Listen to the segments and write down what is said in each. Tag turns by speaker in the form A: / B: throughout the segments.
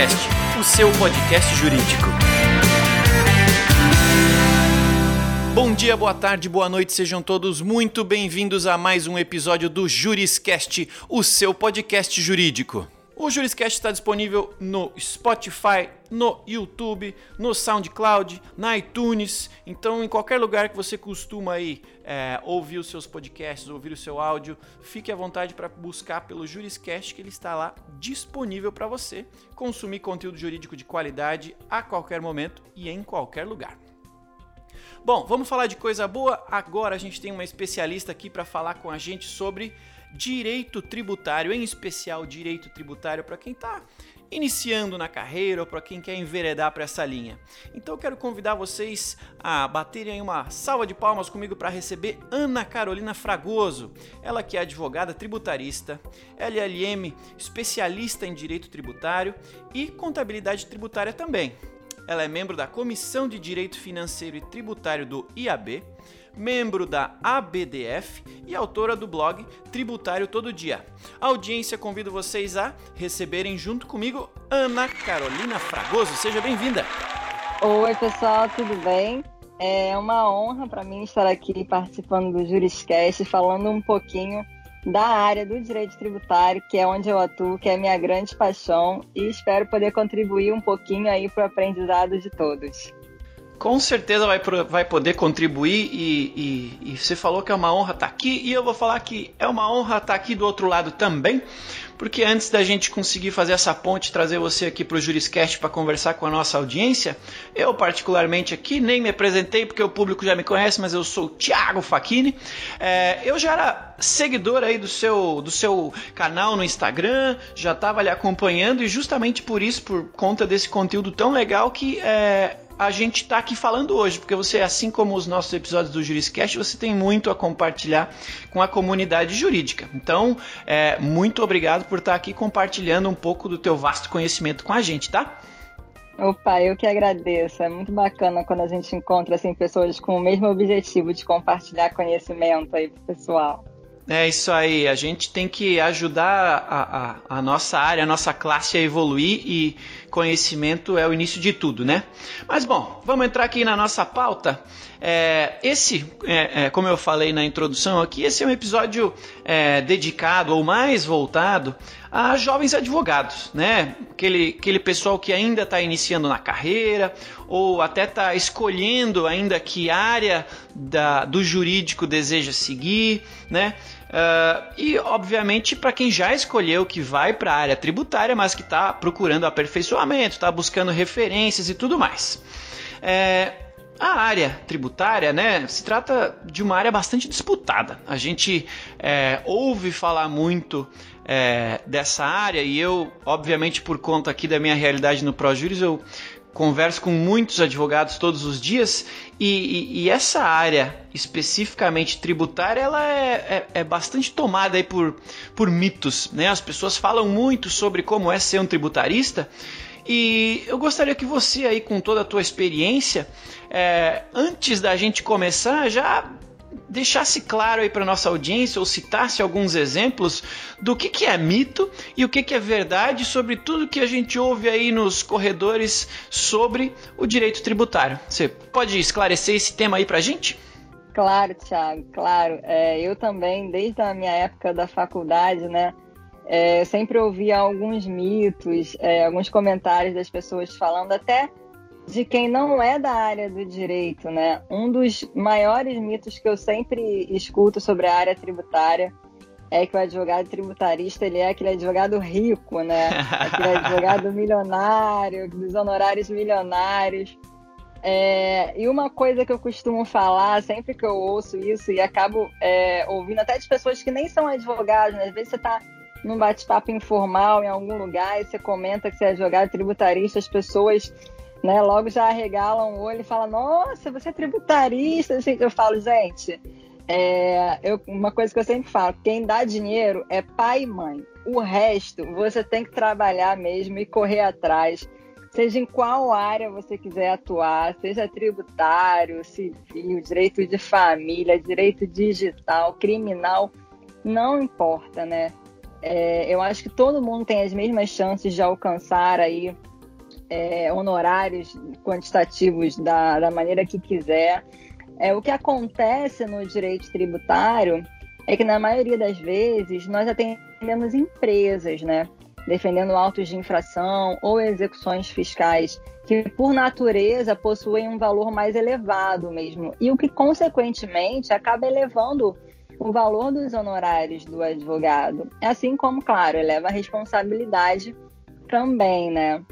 A: Juriscast, o seu podcast jurídico. Bom dia, boa tarde, boa noite, sejam todos muito bem-vindos a mais um episódio do Juriscast, o seu podcast jurídico. O Juriscast está disponível no Spotify, no YouTube, no SoundCloud, na iTunes. Então, em qualquer lugar que você costuma aí é, ouvir os seus podcasts, ouvir o seu áudio, fique à vontade para buscar pelo Juriscast que ele está lá disponível para você consumir conteúdo jurídico de qualidade a qualquer momento e em qualquer lugar. Bom, vamos falar de coisa boa. Agora a gente tem uma especialista aqui para falar com a gente sobre direito tributário, em especial direito tributário para quem está iniciando na carreira ou para quem quer enveredar para essa linha. Então eu quero convidar vocês a baterem uma salva de palmas comigo para receber Ana Carolina Fragoso. Ela que é advogada tributarista, LLM, especialista em direito tributário e contabilidade tributária também. Ela é membro da Comissão de Direito Financeiro e Tributário do IAB membro da ABDF e autora do blog Tributário Todo Dia. A audiência convido vocês a receberem junto comigo Ana Carolina Fragoso. Seja bem-vinda.
B: Oi, pessoal, tudo bem? É uma honra para mim estar aqui participando do Juriscast, falando um pouquinho da área do direito tributário, que é onde eu atuo, que é minha grande paixão, e espero poder contribuir um pouquinho aí para o aprendizado de todos.
A: Com certeza vai, vai poder contribuir e, e, e, você falou que é uma honra estar tá aqui e eu vou falar que é uma honra estar tá aqui do outro lado também, porque antes da gente conseguir fazer essa ponte, trazer você aqui para o Juriscast para conversar com a nossa audiência, eu particularmente aqui nem me apresentei porque o público já me conhece, mas eu sou o Thiago Facchini. É, eu já era seguidor aí do seu, do seu canal no Instagram, já estava ali acompanhando e justamente por isso, por conta desse conteúdo tão legal que é, a gente está aqui falando hoje, porque você, assim como os nossos episódios do Juriscast, você tem muito a compartilhar com a comunidade jurídica. Então, é, muito obrigado por estar tá aqui compartilhando um pouco do teu vasto conhecimento com a gente, tá?
B: Opa, eu que agradeço. É muito bacana quando a gente encontra assim, pessoas com o mesmo objetivo de compartilhar conhecimento aí pro pessoal.
A: É isso aí, a gente tem que ajudar a, a, a, nossa área, a nossa classe a evoluir e conhecimento é o início de tudo, né? Mas bom, vamos entrar aqui na nossa pauta. É, esse, é, é, como eu falei na introdução aqui, esse é um episódio é, dedicado ou mais voltado a jovens advogados, né? Aquele, aquele pessoal que ainda está iniciando na carreira ou até está escolhendo ainda que área da, do jurídico deseja seguir, né? Uh, e, obviamente, para quem já escolheu que vai para a área tributária, mas que está procurando aperfeiçoamento, está buscando referências e tudo mais. É, a área tributária, né, se trata de uma área bastante disputada. A gente é, ouve falar muito é, dessa área e eu, obviamente, por conta aqui da minha realidade no ProJuris, eu converso com muitos advogados todos os dias e, e, e essa área especificamente tributária ela é, é, é, bastante tomada aí por, por mitos, né? As pessoas falam muito sobre como é ser um tributarista e eu gostaria que você aí com toda a tua experiência, é, antes da gente começar, já deixasse claro aí para nossa audiência ou citasse alguns exemplos do que, que é mito e o que, que é verdade sobre tudo que a gente ouve aí nos corredores sobre o direito tributário. Você pode esclarecer esse tema aí para a gente?
B: Claro, Thiago, claro. É, eu também, desde a minha época da faculdade, né, é, sempre ouvia alguns mitos, é, alguns comentários das pessoas falando até de quem não é da área do direito, né? Um dos maiores mitos que eu sempre escuto sobre a área tributária é que o advogado tributarista ele é aquele advogado rico, né? Aquele advogado milionário, dos honorários milionários. É, e uma coisa que eu costumo falar sempre que eu ouço isso e acabo é, ouvindo até de pessoas que nem são advogados, né? às vezes você está num bate-papo informal em algum lugar e você comenta que você é advogado tributarista, as pessoas né? Logo já arregalam o olho e falam, nossa, você é tributarista. Eu falo, gente, é, eu, uma coisa que eu sempre falo, quem dá dinheiro é pai e mãe. O resto você tem que trabalhar mesmo e correr atrás. Seja em qual área você quiser atuar, seja tributário, civil, direito de família, direito digital, criminal, não importa, né? É, eu acho que todo mundo tem as mesmas chances de alcançar aí é, honorários quantitativos da, da maneira que quiser. É, o que acontece no direito tributário é que, na maioria das vezes, nós atendemos empresas, né? Defendendo autos de infração ou execuções fiscais que, por natureza, possuem um valor mais elevado mesmo. E o que, consequentemente, acaba elevando o valor dos honorários do advogado. Assim como, claro, eleva a responsabilidade também, né?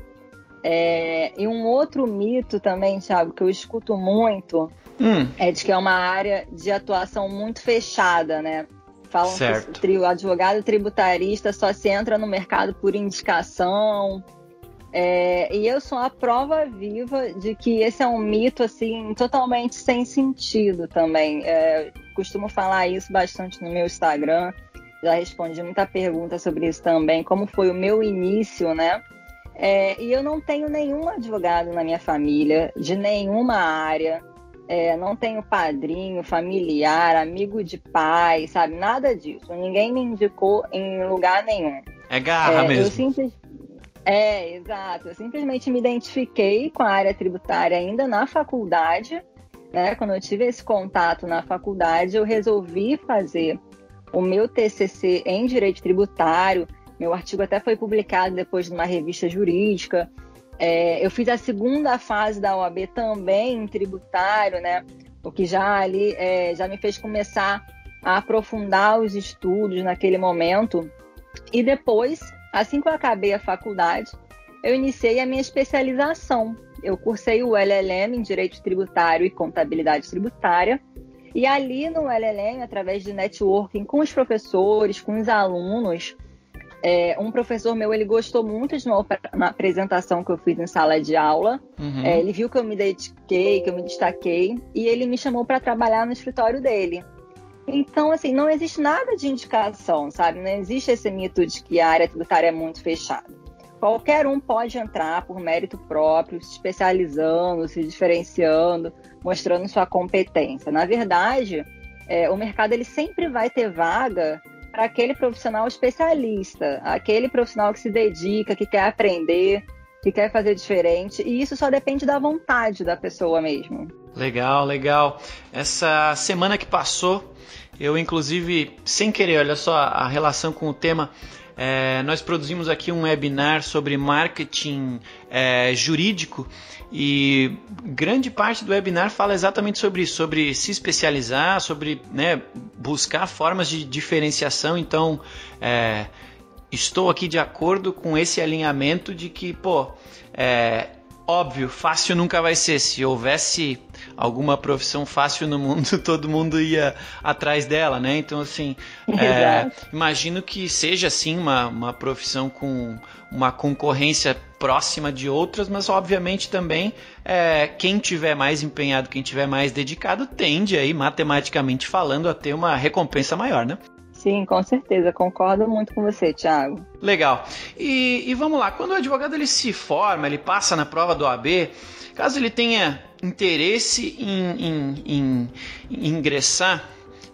B: É, e um outro mito também, Thiago, que eu escuto muito, hum. é de que é uma área de atuação muito fechada, né? Falam certo. que o advogado tributarista só se entra no mercado por indicação. É, e eu sou a prova viva de que esse é um mito assim totalmente sem sentido também. É, costumo falar isso bastante no meu Instagram. Já respondi muita pergunta sobre isso também, como foi o meu início, né? É, e eu não tenho nenhum advogado na minha família, de nenhuma área. É, não tenho padrinho, familiar, amigo de pai, sabe? Nada disso. Ninguém me indicou em lugar nenhum.
A: É garra é, mesmo. Eu simples...
B: É, exato. Eu simplesmente me identifiquei com a área tributária ainda na faculdade. Né? Quando eu tive esse contato na faculdade, eu resolvi fazer o meu TCC em Direito Tributário, meu artigo até foi publicado depois numa revista jurídica. É, eu fiz a segunda fase da OAB também em tributário, né? O que já ali é, já me fez começar a aprofundar os estudos naquele momento. E depois, assim que eu acabei a faculdade, eu iniciei a minha especialização. Eu cursei o LLM em Direito Tributário e Contabilidade Tributária. E ali no LLM, através de networking com os professores, com os alunos, é, um professor meu, ele gostou muito de uma, uma, apresentação que eu fiz em sala de aula. Uhum. É, ele viu que eu me dediquei, que eu me destaquei, e ele me chamou para trabalhar no escritório dele. Então, assim, não existe nada de indicação, sabe? Não existe esse mito de que a área tributária é muito fechada. Qualquer um pode entrar por mérito próprio, se especializando, se diferenciando, mostrando sua competência. Na verdade, é, o mercado ele sempre vai ter vaga para aquele profissional especialista, aquele profissional que se dedica, que quer aprender, que quer fazer diferente, e isso só depende da vontade da pessoa mesmo.
A: Legal, legal. Essa semana que passou, eu inclusive, sem querer, olha só a relação com o tema, é, nós produzimos aqui um webinar sobre marketing é, jurídico e grande parte do webinar fala exatamente sobre isso, sobre se especializar, sobre né, buscar formas de diferenciação. Então, é, estou aqui de acordo com esse alinhamento de que, pô, é, óbvio, fácil nunca vai ser. Se houvesse alguma profissão fácil no mundo, todo mundo ia atrás dela, né? Então, assim, é, imagino que seja, assim, uma, uma profissão com uma concorrência próxima de outras, mas obviamente também é, quem tiver mais empenhado, quem tiver mais dedicado, tende aí, matematicamente falando, a ter uma recompensa maior, né?
B: Sim, com certeza, concordo muito com você, Thiago.
A: Legal. E, e vamos lá, quando o advogado ele se forma, ele passa na prova do AB, caso ele tenha interesse em, em, em, em ingressar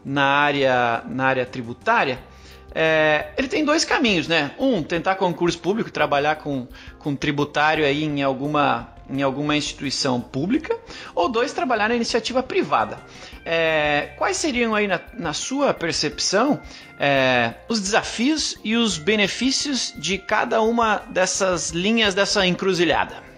A: na área, na área tributária, é, ele tem dois caminhos, né? Um, tentar concurso público, trabalhar com, com tributário aí em alguma, em alguma instituição pública, ou dois, trabalhar na iniciativa privada. É, quais seriam aí, na, na sua percepção, é, os desafios e os benefícios de cada uma dessas linhas dessa encruzilhada?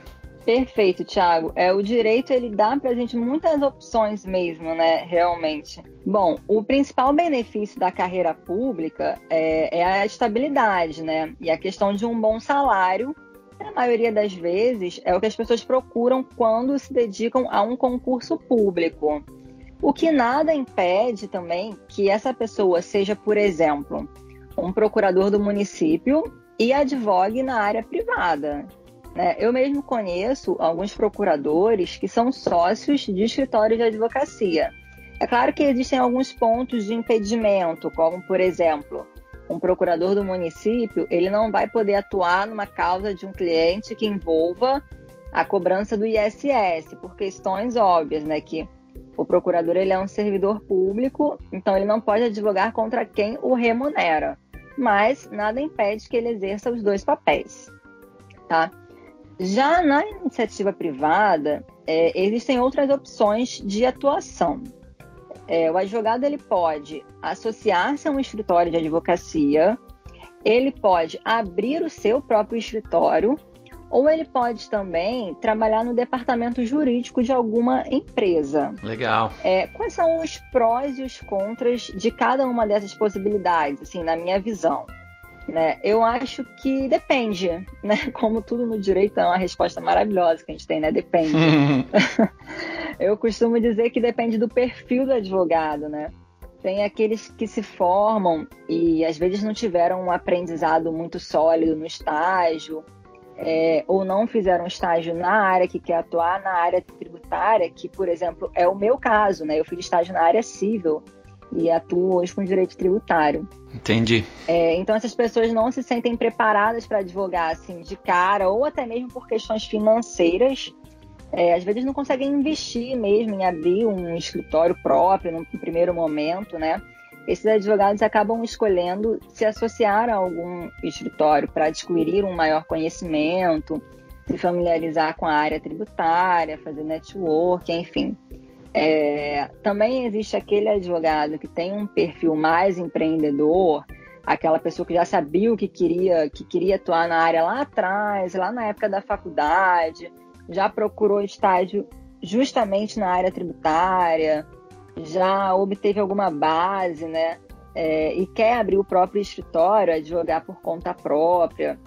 B: Perfeito, Thiago. É, o direito ele dá para a gente muitas opções mesmo, né? Realmente. Bom, o principal benefício da carreira pública é, é a estabilidade, né? E a questão de um bom salário. Na maioria das vezes é o que as pessoas procuram quando se dedicam a um concurso público. O que nada impede também que essa pessoa seja, por exemplo, um procurador do município e advogue na área privada. Né? Eu mesmo conheço alguns procuradores que são sócios de escritórios de advocacia. É claro que existem alguns pontos de impedimento, como, por exemplo, um procurador do município, ele não vai poder atuar numa causa de um cliente que envolva a cobrança do ISS, por questões óbvias, né, que o procurador ele é um servidor público, então ele não pode advogar contra quem o remunera. Mas nada impede que ele exerça os dois papéis, tá? Já na iniciativa privada, é, existem outras opções de atuação. É, o advogado ele pode associar-se a um escritório de advocacia, ele pode abrir o seu próprio escritório, ou ele pode também trabalhar no departamento jurídico de alguma empresa.
A: Legal.
B: É, quais são os prós e os contras de cada uma dessas possibilidades, assim, na minha visão? Né? Eu acho que depende, né? Como tudo no direito é uma resposta maravilhosa que a gente tem, né? Depende. eu costumo dizer que depende do perfil do advogado, né? Tem aqueles que se formam e às vezes não tiveram um aprendizado muito sólido no estágio, é, ou não fizeram estágio na área que quer atuar na área tributária, que, por exemplo, é o meu caso, né? Eu fiz estágio na área civil e atuo hoje com direito tributário.
A: Entendi.
B: É, então essas pessoas não se sentem preparadas para advogar assim de cara, ou até mesmo por questões financeiras. É, às vezes não conseguem investir mesmo em abrir um escritório próprio no primeiro momento, né? Esses advogados acabam escolhendo se associar a algum escritório para adquirir um maior conhecimento, se familiarizar com a área tributária, fazer network, enfim. É, também existe aquele advogado que tem um perfil mais empreendedor, aquela pessoa que já sabia o que queria, que queria atuar na área lá atrás, lá na época da faculdade, já procurou estágio justamente na área tributária, já obteve alguma base, né? É, e quer abrir o próprio escritório, advogar por conta própria,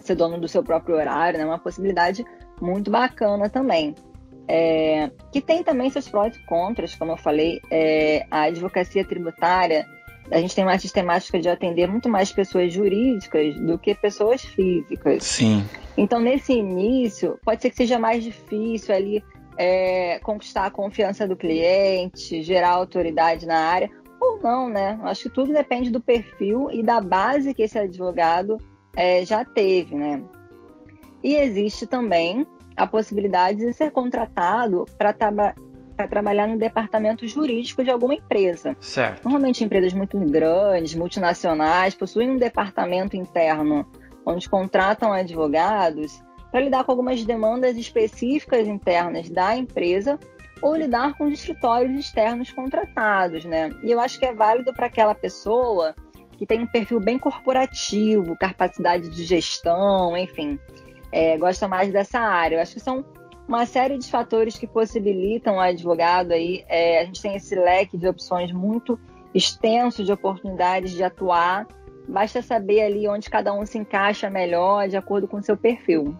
B: ser dono do seu próprio horário, né? Uma possibilidade muito bacana também. É, que tem também seus prós e contras, como eu falei, é, a advocacia tributária, a gente tem uma sistemática de atender muito mais pessoas jurídicas do que pessoas físicas.
A: Sim.
B: Então, nesse início, pode ser que seja mais difícil ali é, conquistar a confiança do cliente, gerar autoridade na área, ou não, né? Acho que tudo depende do perfil e da base que esse advogado é, já teve, né? E existe também a possibilidade de ser contratado para tra trabalhar no departamento jurídico de alguma empresa.
A: Certo.
B: Normalmente empresas muito grandes, multinacionais, possuem um departamento interno onde contratam advogados para lidar com algumas demandas específicas internas da empresa ou lidar com os escritórios externos contratados, né? E eu acho que é válido para aquela pessoa que tem um perfil bem corporativo, capacidade de gestão, enfim, é, gosta mais dessa área. Eu acho que são uma série de fatores que possibilitam o advogado aí. É, a gente tem esse leque de opções muito extenso de oportunidades de atuar. Basta saber ali onde cada um se encaixa melhor de acordo com o seu perfil.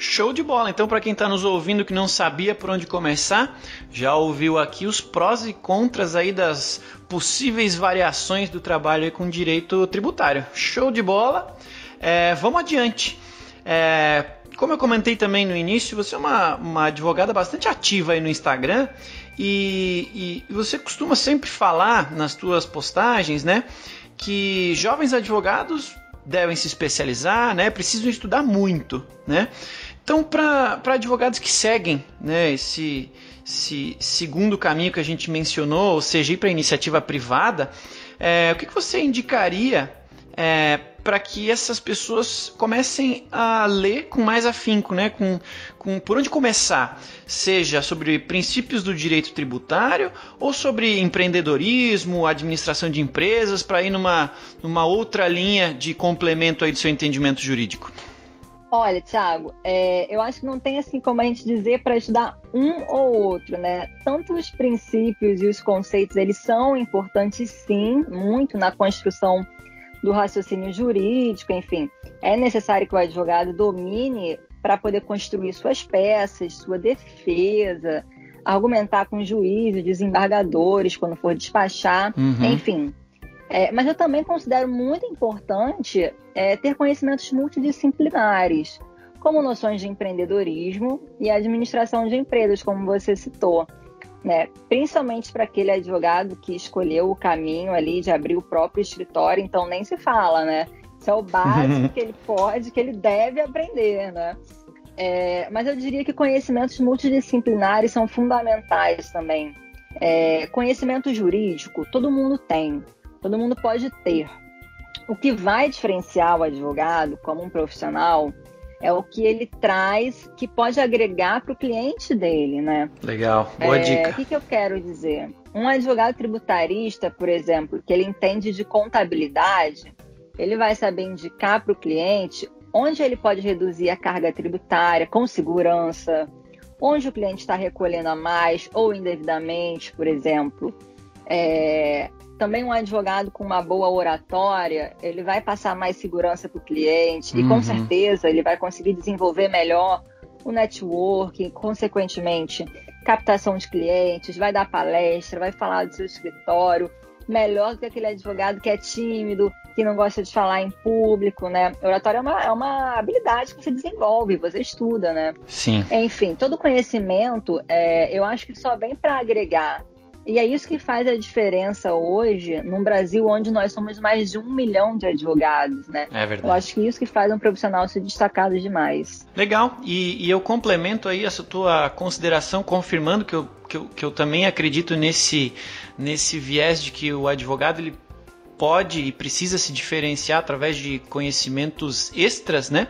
A: Show de bola! Então, para quem está nos ouvindo que não sabia por onde começar, já ouviu aqui os prós e contras aí das possíveis variações do trabalho com direito tributário. Show de bola! É, vamos adiante. É, como eu comentei também no início, você é uma, uma advogada bastante ativa aí no Instagram e, e você costuma sempre falar nas suas postagens, né, que jovens advogados devem se especializar, né, precisam estudar muito, né. Então, para advogados que seguem né, esse, esse segundo caminho que a gente mencionou, ou seja, ir para iniciativa privada, é, o que, que você indicaria é, para que essas pessoas comecem a ler com mais afinco, né? Com, com por onde começar, seja sobre princípios do direito tributário ou sobre empreendedorismo, administração de empresas, para ir numa, numa outra linha de complemento aí do seu entendimento jurídico.
B: Olha, Thiago, é, eu acho que não tem assim como a gente dizer para estudar um ou outro, né? Tanto os princípios e os conceitos, eles são importantes sim, muito na construção do raciocínio jurídico, enfim, é necessário que o advogado domine para poder construir suas peças, sua defesa, argumentar com juízes, desembargadores quando for despachar, uhum. enfim. É, mas eu também considero muito importante é, ter conhecimentos multidisciplinares, como noções de empreendedorismo e administração de empresas, como você citou né? Principalmente para aquele advogado que escolheu o caminho ali de abrir o próprio escritório, então nem se fala, né? Isso é o básico que ele pode, que ele deve aprender, né? É, mas eu diria que conhecimentos multidisciplinares são fundamentais também. É, conhecimento jurídico, todo mundo tem, todo mundo pode ter. O que vai diferenciar o advogado como um profissional é o que ele traz que pode agregar para o cliente dele, né?
A: Legal, boa é, dica.
B: O que, que eu quero dizer? Um advogado tributarista, por exemplo, que ele entende de contabilidade, ele vai saber indicar para o cliente onde ele pode reduzir a carga tributária com segurança, onde o cliente está recolhendo a mais ou indevidamente, por exemplo. É, também um advogado com uma boa oratória, ele vai passar mais segurança para o cliente uhum. e com uhum. certeza ele vai conseguir desenvolver melhor o networking, consequentemente, captação de clientes, vai dar palestra, vai falar do seu escritório, melhor do que aquele advogado que é tímido, que não gosta de falar em público, né? Oratório é uma, é uma habilidade que você desenvolve, você estuda, né?
A: Sim.
B: Enfim, todo conhecimento, é, eu acho que só vem para agregar e é isso que faz a diferença hoje num Brasil onde nós somos mais de um milhão de advogados, né?
A: É verdade.
B: Eu acho que isso que faz um profissional se destacar demais.
A: Legal. E, e eu complemento aí essa tua consideração, confirmando que eu, que eu, que eu também acredito nesse, nesse viés de que o advogado ele pode e precisa se diferenciar através de conhecimentos extras, né?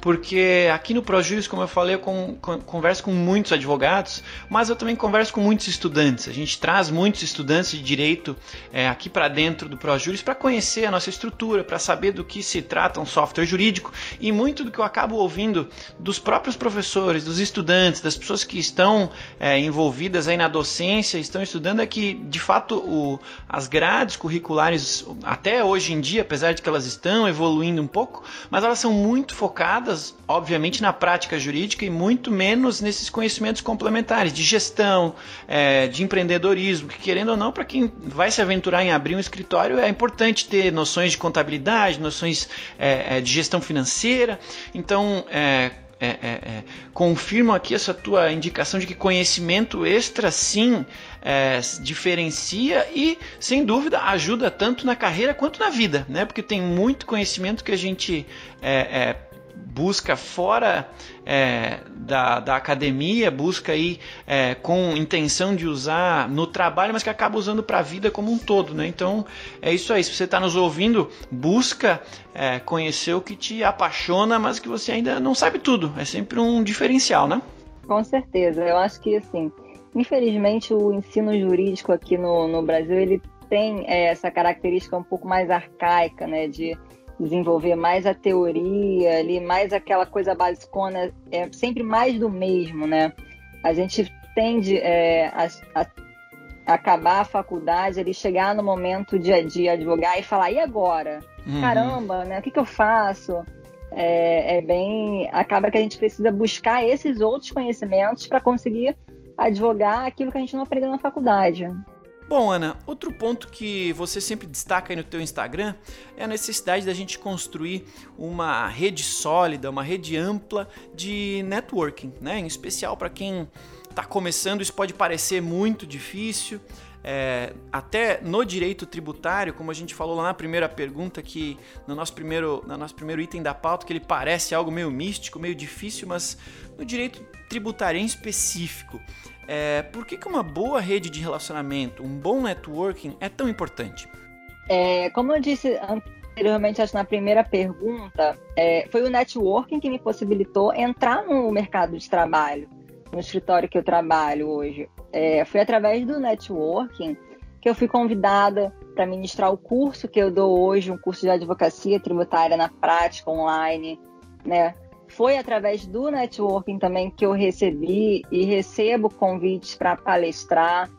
A: Porque aqui no ProJuris, como eu falei, eu converso com muitos advogados, mas eu também converso com muitos estudantes. A gente traz muitos estudantes de direito é, aqui para dentro do ProJuris para conhecer a nossa estrutura, para saber do que se trata um software jurídico e muito do que eu acabo ouvindo dos próprios professores, dos estudantes, das pessoas que estão é, envolvidas aí na docência, estão estudando é que, de fato, o, as grades curriculares, até hoje em dia, apesar de que elas estão evoluindo um pouco, mas elas são muito focadas obviamente, na prática jurídica e muito menos nesses conhecimentos complementares de gestão, é, de empreendedorismo, que querendo ou não, para quem vai se aventurar em abrir um escritório, é importante ter noções de contabilidade, noções é, é de gestão financeira. Então, é, é, é, é, confirmo aqui essa tua indicação de que conhecimento extra sim é, diferencia e, sem dúvida, ajuda tanto na carreira quanto na vida, né? Porque tem muito conhecimento que a gente é, é, busca fora é, da, da academia, busca aí é, com intenção de usar no trabalho, mas que acaba usando para a vida como um todo, né? Então é isso aí. Se você está nos ouvindo, busca é, conhecer o que te apaixona, mas que você ainda não sabe tudo. É sempre um diferencial, né?
B: Com certeza. Eu acho que assim, infelizmente o ensino jurídico aqui no, no Brasil ele tem é, essa característica um pouco mais arcaica, né? De desenvolver mais a teoria ali, mais aquela coisa basicona, é sempre mais do mesmo, né? A gente tende é, a, a, acabar a faculdade, ele chegar no momento de, de advogar e falar, e agora? Uhum. Caramba, né? O que, que eu faço? É, é, bem. Acaba que a gente precisa buscar esses outros conhecimentos para conseguir advogar aquilo que a gente não aprendeu na faculdade.
A: Bom, Ana, outro ponto que você sempre destaca aí no teu Instagram é a necessidade da gente construir uma rede sólida, uma rede ampla de networking, né? Em especial para quem está começando, isso pode parecer muito difícil. É, até no direito tributário, como a gente falou lá na primeira pergunta, que no nosso primeiro, no nosso primeiro item da pauta, que ele parece algo meio místico, meio difícil, mas no direito tributário em específico, é, por que, que uma boa rede de relacionamento, um bom networking é tão importante?
B: É, como eu disse anteriormente, acho na primeira pergunta, é, foi o networking que me possibilitou entrar no mercado de trabalho, no escritório que eu trabalho hoje. É, foi através do networking que eu fui convidada para ministrar o curso que eu dou hoje, um curso de advocacia tributária na prática online, né? Foi através do networking também que eu recebi e recebo convites para palestrar.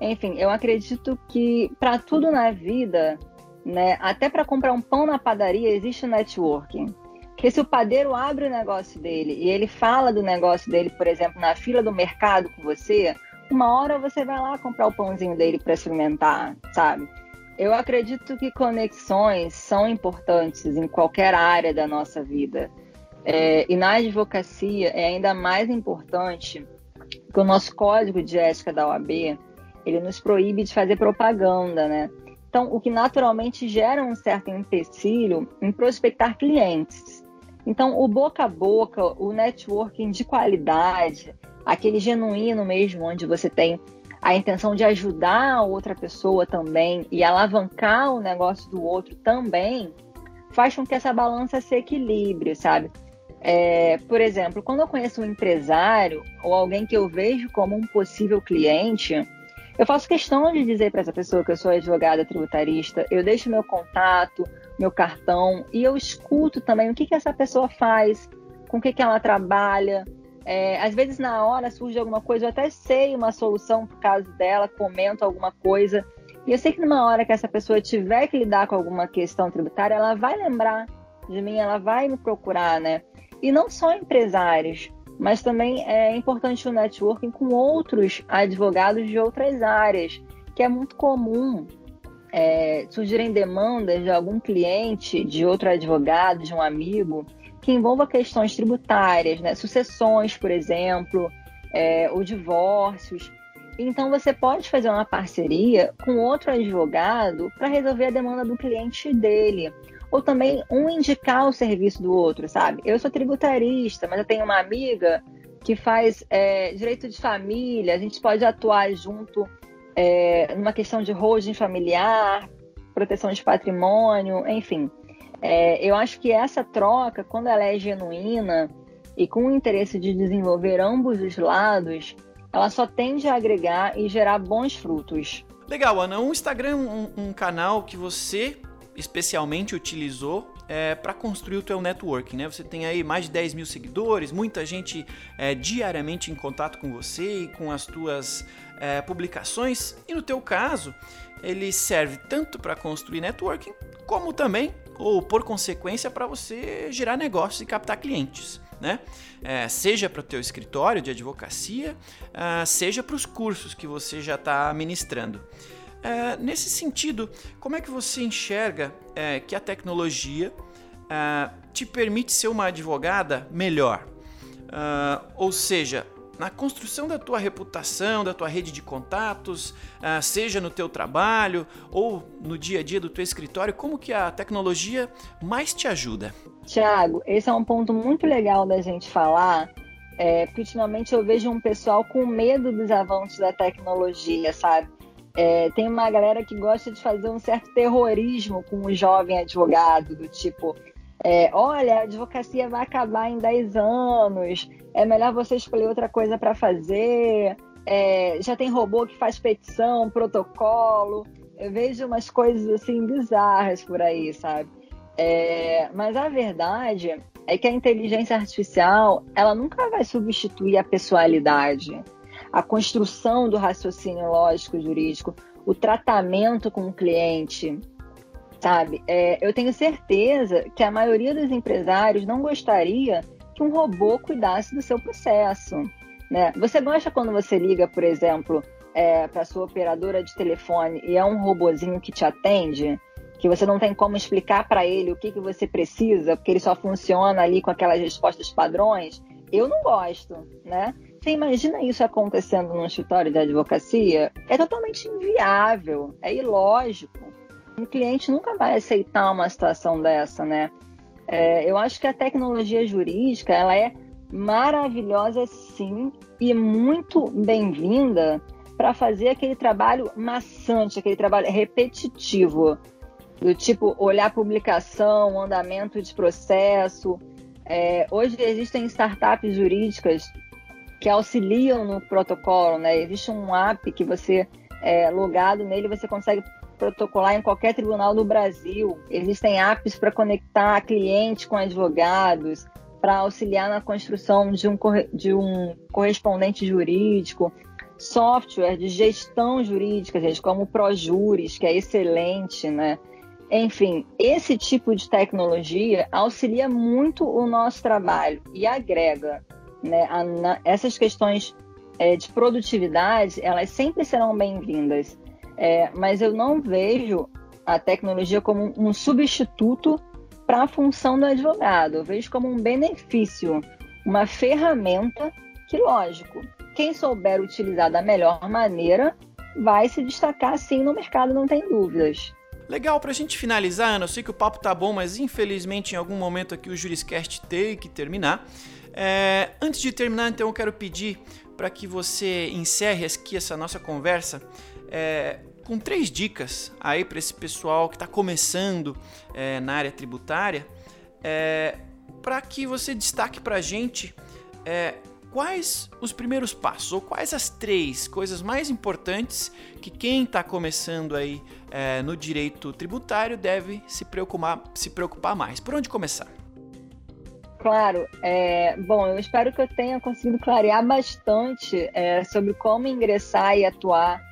B: Enfim, eu acredito que para tudo na vida, né, até para comprar um pão na padaria, existe o networking. Porque se o padeiro abre o negócio dele e ele fala do negócio dele, por exemplo, na fila do mercado com você, uma hora você vai lá comprar o pãozinho dele para experimentar, sabe? Eu acredito que conexões são importantes em qualquer área da nossa vida. É, e na advocacia é ainda mais importante que o nosso código de ética da OAB ele nos proíbe de fazer propaganda, né? Então, o que naturalmente gera um certo empecilho em prospectar clientes. Então, o boca a boca, o networking de qualidade, aquele genuíno mesmo, onde você tem a intenção de ajudar a outra pessoa também e alavancar o negócio do outro também, faz com que essa balança se equilibre, sabe? É, por exemplo, quando eu conheço um empresário ou alguém que eu vejo como um possível cliente, eu faço questão de dizer para essa pessoa que eu sou advogada tributarista, eu deixo meu contato, meu cartão e eu escuto também o que, que essa pessoa faz, com o que, que ela trabalha. É, às vezes na hora surge alguma coisa, eu até sei uma solução o caso dela, comento alguma coisa. E eu sei que numa hora que essa pessoa tiver que lidar com alguma questão tributária, ela vai lembrar de mim, ela vai me procurar, né? E não só empresários, mas também é importante o networking com outros advogados de outras áreas, que é muito comum é, surgirem demandas de algum cliente, de outro advogado, de um amigo, que envolva questões tributárias, né? sucessões, por exemplo, é, ou divórcios. Então você pode fazer uma parceria com outro advogado para resolver a demanda do cliente dele ou também um indicar o serviço do outro, sabe? Eu sou tributarista, mas eu tenho uma amiga que faz é, direito de família, a gente pode atuar junto é, numa questão de holding familiar, proteção de patrimônio, enfim. É, eu acho que essa troca, quando ela é genuína e com o interesse de desenvolver ambos os lados, ela só tende a agregar e gerar bons frutos.
A: Legal, Ana. O Instagram um, um canal que você especialmente utilizou é, para construir o teu networking, né? Você tem aí mais de 10 mil seguidores, muita gente é, diariamente em contato com você e com as tuas é, publicações. E no teu caso, ele serve tanto para construir networking, como também, ou por consequência, para você gerar negócios e captar clientes. Né? É, seja para o teu escritório de advocacia, uh, seja para os cursos que você já está ministrando. É, nesse sentido, como é que você enxerga é, que a tecnologia é, te permite ser uma advogada melhor? Uh, ou seja, na construção da tua reputação, da tua rede de contatos, uh, seja no teu trabalho ou no dia a dia do teu escritório, como que a tecnologia mais te ajuda?
B: Tiago, esse é um ponto muito legal da gente falar, é, porque ultimamente eu vejo um pessoal com medo dos avanços da tecnologia, sabe? É, tem uma galera que gosta de fazer um certo terrorismo com o jovem advogado, do tipo, é, olha, a advocacia vai acabar em 10 anos, é melhor você escolher outra coisa para fazer, é, já tem robô que faz petição, protocolo. Eu vejo umas coisas assim bizarras por aí, sabe? É, mas a verdade é que a inteligência artificial ela nunca vai substituir a pessoalidade a construção do raciocínio lógico jurídico, o tratamento com o cliente, sabe? É, eu tenho certeza que a maioria dos empresários não gostaria que um robô cuidasse do seu processo. Né? Você gosta quando você liga, por exemplo, é, para sua operadora de telefone e é um robozinho que te atende? Que você não tem como explicar para ele o que, que você precisa, porque ele só funciona ali com aquelas respostas padrões? Eu não gosto, né? Você imagina isso acontecendo num escritório de advocacia? É totalmente inviável, é ilógico. Um cliente nunca vai aceitar uma situação dessa, né? É, eu acho que a tecnologia jurídica ela é maravilhosa sim e muito bem-vinda para fazer aquele trabalho maçante, aquele trabalho repetitivo, do tipo olhar publicação, andamento de processo. É, hoje existem startups jurídicas que auxiliam no protocolo, né? Existe um app que você é logado nele, você consegue protocolar em qualquer tribunal do Brasil. Existem apps para conectar clientes com advogados, para auxiliar na construção de um, de um correspondente jurídico, software de gestão jurídica, gente, como o ProJuris, que é excelente, né? Enfim, esse tipo de tecnologia auxilia muito o nosso trabalho e agrega. Né? A, na, essas questões é, de produtividade, elas sempre serão bem-vindas, é, mas eu não vejo a tecnologia como um substituto para a função do advogado. Eu vejo como um benefício, uma ferramenta que, lógico, quem souber utilizar da melhor maneira vai se destacar sim no mercado, não tem dúvidas.
A: Legal, pra gente finalizar, Ana, eu sei que o papo tá bom, mas infelizmente em algum momento aqui o Juriscast tem que terminar. É, antes de terminar, então, eu quero pedir para que você encerre aqui essa nossa conversa é, com três dicas aí para esse pessoal que está começando é, na área tributária. É, para que você destaque para a gente é, quais os primeiros passos, ou quais as três coisas mais importantes que quem está começando aí é, no direito tributário deve se preocupar, se preocupar mais. Por onde começar?
B: Claro, é, bom, eu espero que eu tenha conseguido clarear bastante é, sobre como ingressar e atuar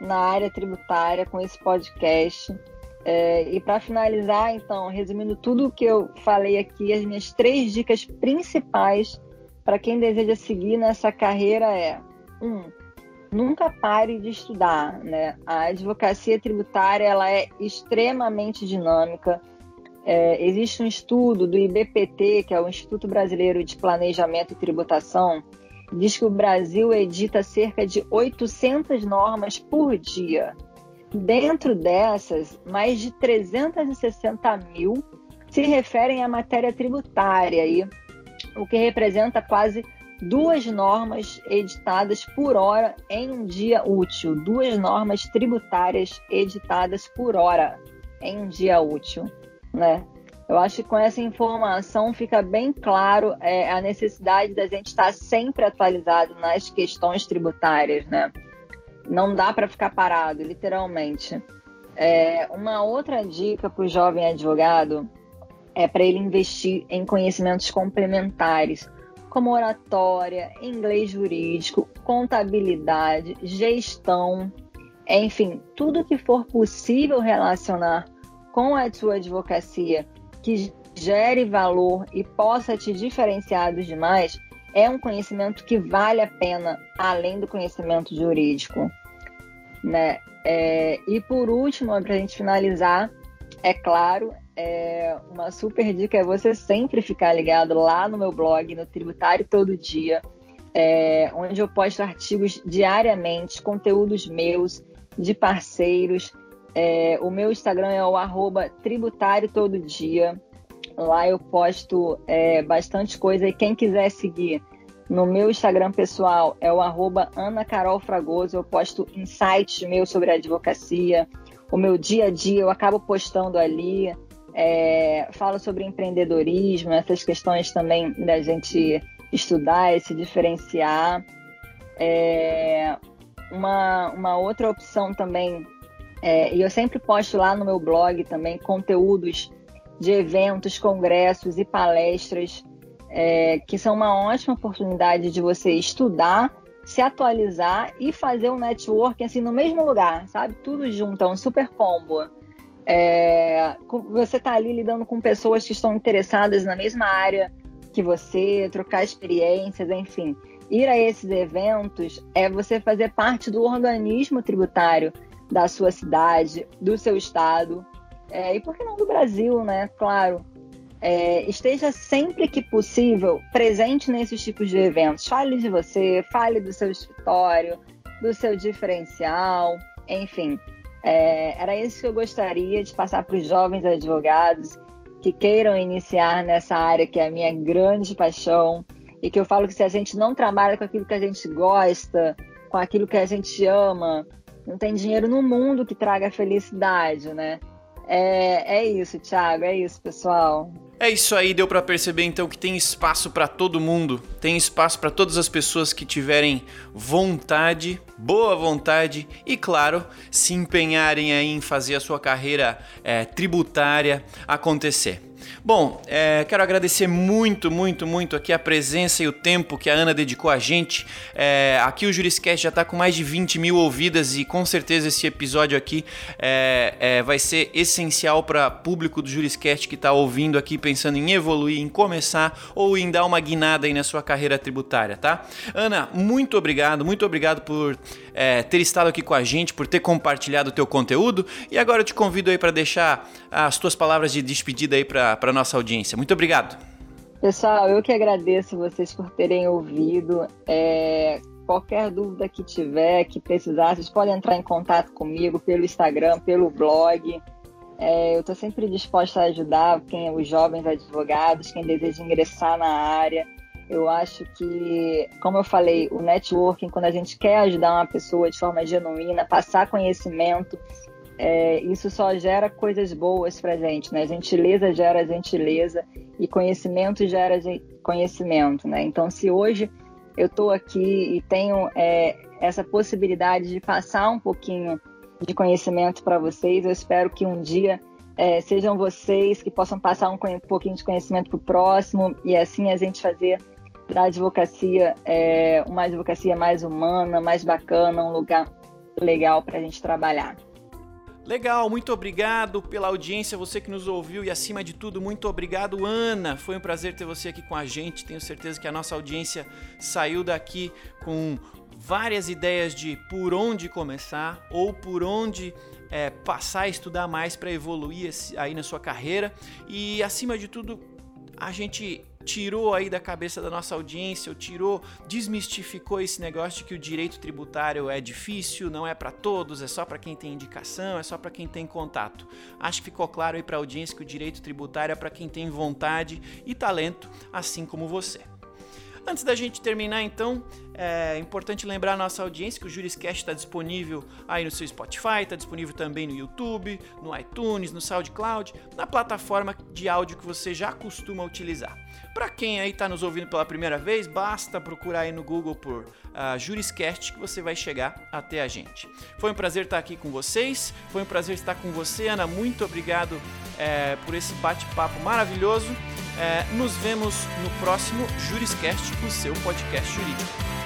B: na área tributária com esse podcast. É, e para finalizar, então, resumindo tudo o que eu falei aqui, as minhas três dicas principais para quem deseja seguir nessa carreira é: um, nunca pare de estudar, né? A advocacia tributária ela é extremamente dinâmica. É, existe um estudo do IBPT, que é o Instituto Brasileiro de Planejamento e Tributação, diz que o Brasil edita cerca de 800 normas por dia. Dentro dessas, mais de 360 mil se referem à matéria tributária, o que representa quase duas normas editadas por hora em um dia útil, duas normas tributárias editadas por hora em um dia útil, né? Eu acho que com essa informação fica bem claro é, a necessidade da gente estar sempre atualizado nas questões tributárias, né? Não dá para ficar parado, literalmente. É, uma outra dica para o jovem advogado é para ele investir em conhecimentos complementares, como oratória, inglês jurídico, contabilidade, gestão, enfim, tudo que for possível relacionar com a sua advocacia que gere valor e possa te diferenciar dos demais é um conhecimento que vale a pena além do conhecimento jurídico, né? É, e por último, para a gente finalizar, é claro, é, uma super dica é você sempre ficar ligado lá no meu blog, no Tributário Todo Dia, é, onde eu posto artigos diariamente, conteúdos meus, de parceiros. É, o meu Instagram é o arroba tributário todo dia. Lá eu posto é, bastante coisa e quem quiser seguir no meu Instagram pessoal é o arroba Ana Carol Fragoso. Eu posto insights meus sobre advocacia, o meu dia a dia eu acabo postando ali é, fala sobre empreendedorismo, essas questões também da gente estudar e se diferenciar. É, uma, uma outra opção também, é, e eu sempre posto lá no meu blog também conteúdos de eventos, congressos e palestras, é, que são uma ótima oportunidade de você estudar, se atualizar e fazer um networking assim no mesmo lugar, sabe? Tudo junto, é um super combo. É, você está ali lidando com pessoas que estão interessadas na mesma área que você, trocar experiências, enfim. Ir a esses eventos é você fazer parte do organismo tributário da sua cidade, do seu estado, é, e por que não do Brasil, né? Claro. É, esteja sempre que possível presente nesses tipos de eventos. Fale de você, fale do seu escritório, do seu diferencial, enfim. É, era isso que eu gostaria de passar para os jovens advogados que queiram iniciar nessa área que é a minha grande paixão e que eu falo que se a gente não trabalha com aquilo que a gente gosta, com aquilo que a gente ama, não tem dinheiro no mundo que traga felicidade, né? É, é isso, Thiago, é isso, pessoal.
A: É isso aí, deu para perceber então que tem espaço para todo mundo, tem espaço para todas as pessoas que tiverem vontade, boa vontade e, claro, se empenharem aí em fazer a sua carreira é, tributária acontecer. Bom, é, quero agradecer muito, muito, muito aqui a presença e o tempo que a Ana dedicou a gente. É, aqui o Juriscast já está com mais de 20 mil ouvidas e com certeza esse episódio aqui é, é vai ser essencial para público do Juriscast que está ouvindo aqui, pensando em evoluir, em começar ou em dar uma guinada aí na sua carreira tributária, tá? Ana, muito obrigado, muito obrigado por é, ter estado aqui com a gente, por ter compartilhado o teu conteúdo e agora eu te convido aí para deixar as tuas palavras de despedida aí para a nossa audiência. Muito obrigado.
B: Pessoal, eu que agradeço vocês por terem ouvido. É, qualquer dúvida que tiver, que precisar, vocês podem entrar em contato comigo pelo Instagram, pelo blog. É, eu estou sempre disposta a ajudar quem os jovens advogados, quem deseja ingressar na área. Eu acho que, como eu falei, o networking, quando a gente quer ajudar uma pessoa de forma genuína, passar conhecimento, é, isso só gera coisas boas para gente, né? Gentileza gera gentileza e conhecimento gera conhecimento, né? Então, se hoje eu estou aqui e tenho é, essa possibilidade de passar um pouquinho de conhecimento para vocês, eu espero que um dia é, sejam vocês que possam passar um, pouquinho de conhecimento para o próximo e assim a gente fazer da advocacia é, uma advocacia mais humana, mais bacana, um lugar legal para a gente trabalhar.
A: Legal, muito obrigado pela audiência, você que nos ouviu e acima de tudo, muito obrigado, Ana. Foi um prazer ter você aqui com a gente. Tenho certeza que a nossa audiência saiu daqui com várias ideias de por onde começar ou por onde é, passar a estudar mais para evoluir aí na sua carreira e acima de tudo a gente tirou aí da cabeça da nossa audiência, ou tirou, desmistificou esse negócio de que o direito tributário é difícil, não é para todos, é só para quem tem indicação, é só para quem tem contato. Acho que ficou claro aí para a audiência que o direito tributário é para quem tem vontade e talento, assim como você. Antes da gente terminar, então, é importante lembrar a nossa audiência que o Juriscast está disponível aí no seu Spotify, está disponível também no YouTube, no iTunes, no SoundCloud, na plataforma de áudio que você já costuma utilizar. Para quem aí está nos ouvindo pela primeira vez, basta procurar aí no Google por uh, Juriscast que você vai chegar até a gente. Foi um prazer estar aqui com vocês, foi um prazer estar com você, Ana. Muito obrigado é, por esse bate-papo maravilhoso. É, nos vemos no próximo Juriscast, o seu podcast jurídico.